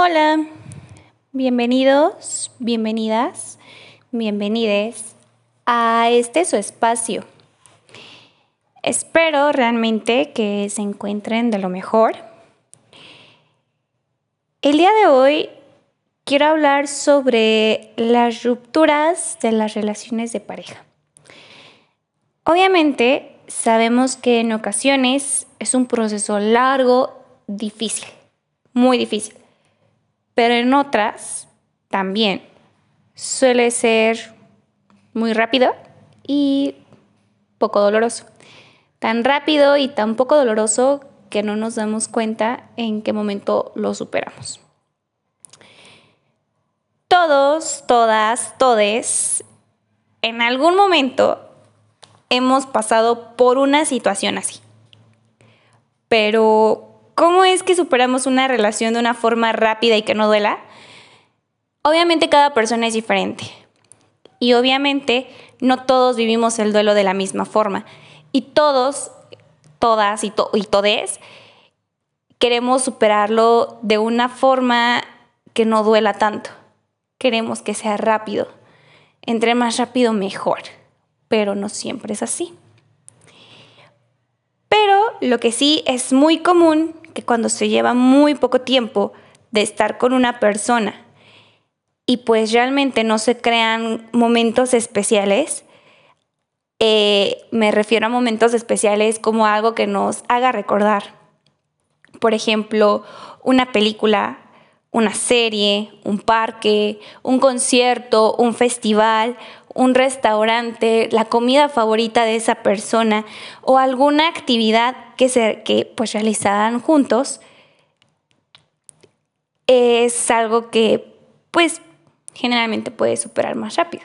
Hola, bienvenidos, bienvenidas, bienvenides a este su espacio. Espero realmente que se encuentren de lo mejor. El día de hoy quiero hablar sobre las rupturas de las relaciones de pareja. Obviamente sabemos que en ocasiones es un proceso largo, difícil, muy difícil pero en otras también suele ser muy rápido y poco doloroso. Tan rápido y tan poco doloroso que no nos damos cuenta en qué momento lo superamos. Todos, todas, todes, en algún momento hemos pasado por una situación así. Pero ¿Cómo es que superamos una relación de una forma rápida y que no duela? Obviamente cada persona es diferente. Y obviamente no todos vivimos el duelo de la misma forma. Y todos, todas y, y todes queremos superarlo de una forma que no duela tanto. Queremos que sea rápido. Entre más rápido, mejor. Pero no siempre es así. Pero lo que sí es muy común cuando se lleva muy poco tiempo de estar con una persona y pues realmente no se crean momentos especiales, eh, me refiero a momentos especiales como algo que nos haga recordar. Por ejemplo, una película, una serie, un parque, un concierto, un festival, un restaurante, la comida favorita de esa persona o alguna actividad que, se, que pues juntos, es algo que pues generalmente puede superar más rápido.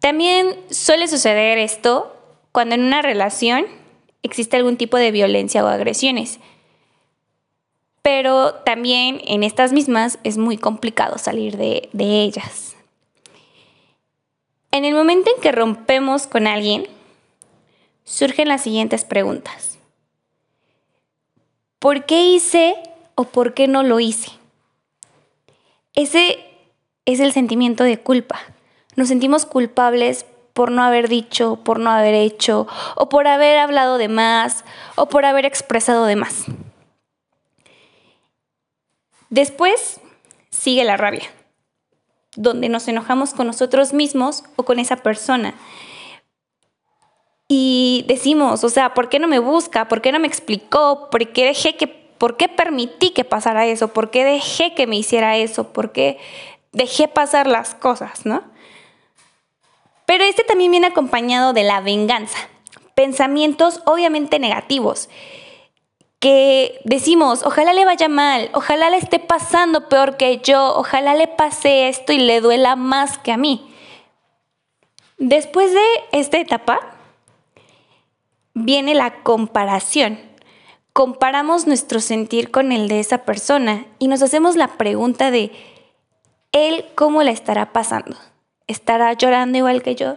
También suele suceder esto cuando en una relación existe algún tipo de violencia o agresiones. Pero también en estas mismas es muy complicado salir de, ellas. En el momento en que rompemos con alguien, surgen las siguientes preguntas. ¿Por qué hice o por qué no lo hice? Ese es el sentimiento de culpa. Nos sentimos culpables por no haber dicho, por no haber hecho, o por haber hablado de más, o por haber expresado de más. Después sigue la rabia donde nos enojamos con nosotros mismos o con esa persona. Y decimos, o sea, ¿por qué no me busca? ¿Por qué no me explicó? ¿Por qué dejé que, por qué permití que pasara eso? ¿Por qué dejé que me hiciera eso? ¿Por qué dejé pasar las cosas, no? Pero este también viene acompañado de la venganza, pensamientos obviamente negativos que decimos, ojalá le vaya mal, ojalá le esté pasando peor que yo, ojalá le pase esto y le duela más que a mí. Después de esta etapa viene la comparación. Comparamos nuestro sentir con el de esa persona y nos hacemos la pregunta de, ¿él cómo la estará pasando? ¿Estará llorando igual que yo?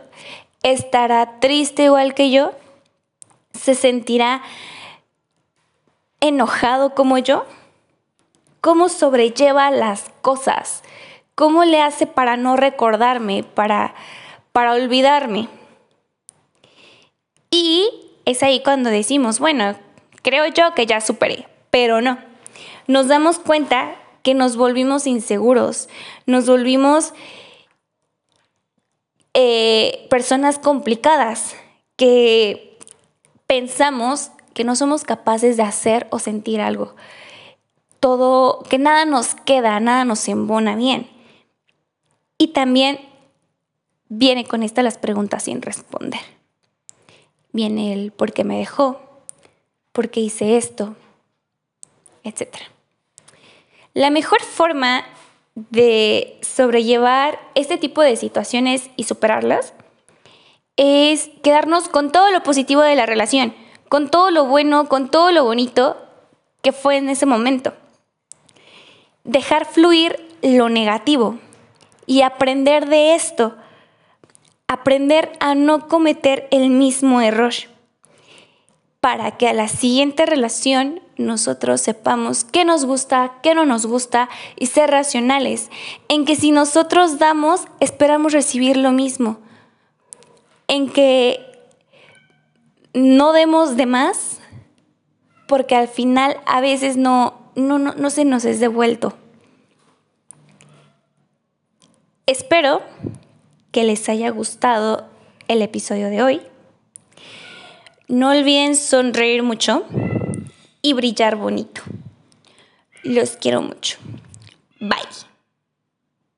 ¿Estará triste igual que yo? ¿Se sentirá enojado como yo? ¿Cómo sobrelleva las cosas? ¿Cómo le hace para no recordarme, para, para olvidarme? Y es ahí cuando decimos, bueno, creo yo que ya superé, pero no. Nos damos cuenta que nos volvimos inseguros, nos volvimos eh, personas complicadas, que pensamos que no somos capaces de hacer o sentir algo. Todo, que nada nos queda, nada nos embona bien. Y también viene con esta las preguntas sin responder. Viene el por qué me dejó, por qué hice esto, etc. La mejor forma de sobrellevar este tipo de situaciones y superarlas es quedarnos con todo lo positivo de la relación con todo lo bueno, con todo lo bonito que fue en ese momento. Dejar fluir lo negativo y aprender de esto. Aprender a no cometer el mismo error. para que a la siguiente relación nosotros sepamos qué nos gusta, qué no nos gusta y ser racionales, en que si nosotros damos, esperamos recibir lo mismo, en que no demos de más, porque al final a veces no, no, no, no se nos es devuelto. Espero que les haya gustado el episodio de hoy. No olviden sonreír mucho y brillar bonito. Los quiero mucho. Bye.